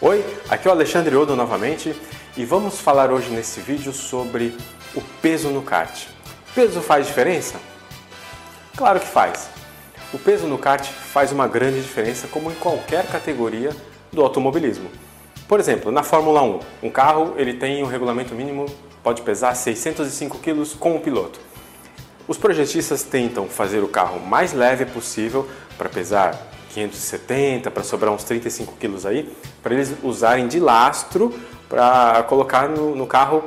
Oi, aqui é o Alexandre Odo novamente e vamos falar hoje nesse vídeo sobre o peso no kart. Peso faz diferença? Claro que faz. O peso no kart faz uma grande diferença como em qualquer categoria do automobilismo. Por exemplo, na Fórmula 1, um carro ele tem um regulamento mínimo pode pesar 605 kg com o piloto. Os projetistas tentam fazer o carro mais leve possível para pesar 570, para sobrar uns 35 quilos aí, para eles usarem de lastro para colocar no, no, carro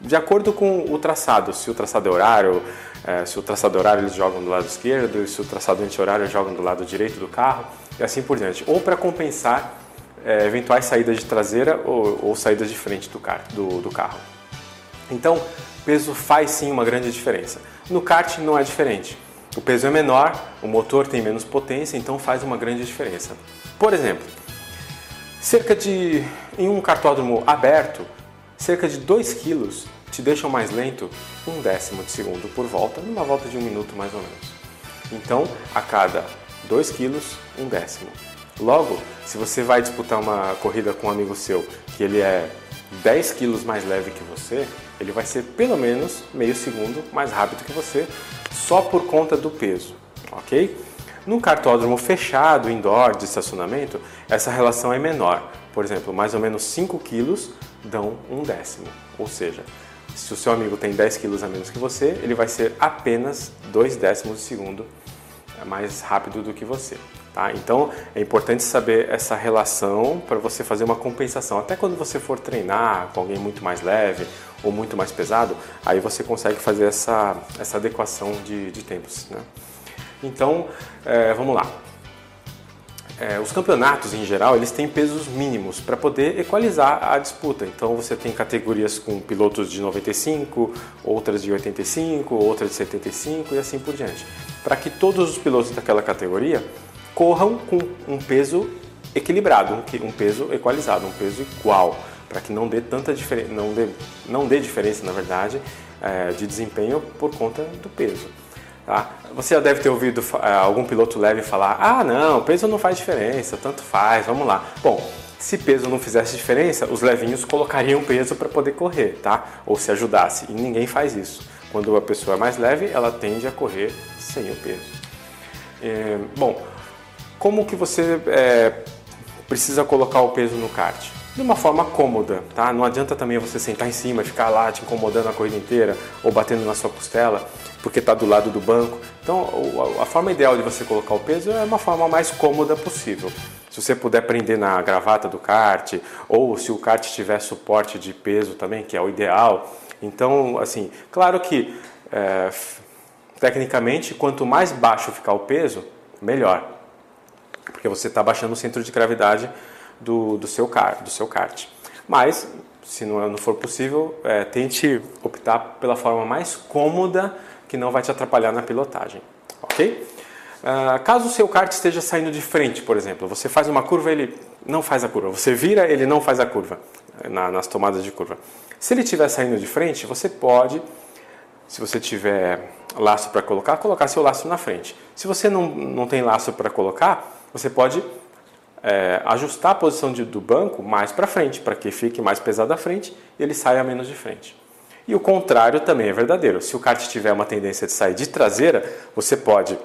de acordo com o traçado. Se o traçado é horário, é, se o traçado é horário eles jogam do lado esquerdo, se o traçado anti-horário jogam do lado direito do carro e assim por diante. Ou para compensar é, eventuais saídas de traseira ou, ou saídas de frente do, car do, do carro. Então, peso faz sim uma grande diferença. No kart não é diferente. O peso é menor, o motor tem menos potência, então faz uma grande diferença. Por exemplo, cerca de em um cartódromo aberto, cerca de 2 kg te deixam mais lento um décimo de segundo por volta, numa volta de um minuto mais ou menos. Então, a cada 2 kg, um décimo. Logo, se você vai disputar uma corrida com um amigo seu que ele é 10 quilos mais leve que você, ele vai ser pelo menos meio segundo mais rápido que você, só por conta do peso, ok? Num cartódromo fechado, indoor, de estacionamento, essa relação é menor. Por exemplo, mais ou menos 5 quilos dão um décimo. Ou seja, se o seu amigo tem 10 quilos a menos que você, ele vai ser apenas 2 décimos de segundo mais rápido do que você. Tá? Então é importante saber essa relação para você fazer uma compensação. Até quando você for treinar com alguém muito mais leve ou muito mais pesado, aí você consegue fazer essa, essa adequação de, de tempos. Né? Então é, vamos lá. É, os campeonatos em geral eles têm pesos mínimos para poder equalizar a disputa. Então você tem categorias com pilotos de 95, outras de 85, outras de 75 e assim por diante. Para que todos os pilotos daquela categoria corram com um peso equilibrado, um peso equalizado, um peso igual, para que não dê tanta diferença, não dê, não dê diferença, na verdade, é, de desempenho por conta do peso. Tá? Você já deve ter ouvido é, algum piloto leve falar: ah, não, peso não faz diferença, tanto faz, vamos lá. Bom, se peso não fizesse diferença, os levinhos colocariam peso para poder correr, tá? Ou se ajudasse. E ninguém faz isso. Quando a pessoa é mais leve, ela tende a correr sem o peso. É, bom, como que você é, precisa colocar o peso no kart? De uma forma cômoda, tá? Não adianta também você sentar em cima ficar lá te incomodando a corrida inteira ou batendo na sua costela porque está do lado do banco. Então, a forma ideal de você colocar o peso é uma forma mais cômoda possível. Se você puder prender na gravata do kart, ou se o kart tiver suporte de peso também, que é o ideal. Então, assim, claro que é, tecnicamente, quanto mais baixo ficar o peso, melhor porque você está baixando o centro de gravidade do, do, seu, car, do seu kart. Mas, se não, não for possível, é, tente optar pela forma mais cômoda que não vai te atrapalhar na pilotagem, ok? Uh, caso o seu kart esteja saindo de frente, por exemplo, você faz uma curva, ele não faz a curva. Você vira, ele não faz a curva na, nas tomadas de curva. Se ele estiver saindo de frente, você pode, se você tiver laço para colocar, colocar seu laço na frente. Se você não, não tem laço para colocar, você pode é, ajustar a posição de, do banco mais para frente, para que fique mais pesado à frente e ele saia menos de frente. E o contrário também é verdadeiro. Se o kart tiver uma tendência de sair de traseira, você pode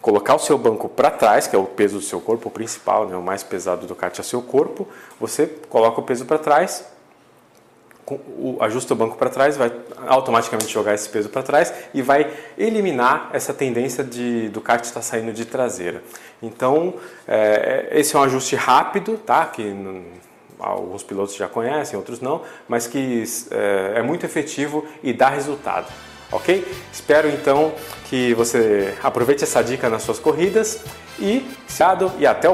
colocar o seu banco para trás, que é o peso do seu corpo principal, né? o mais pesado do kart é o seu corpo. Você coloca o peso para trás, ajusta o banco para trás, vai automaticamente jogar esse peso para trás e vai eliminar essa tendência de, do kart estar saindo de traseira. Então, é, esse é um ajuste rápido, tá? que alguns pilotos já conhecem, outros não, mas que é, é muito efetivo e dá resultado. Ok? Espero então que você aproveite essa dica nas suas corridas e, e até o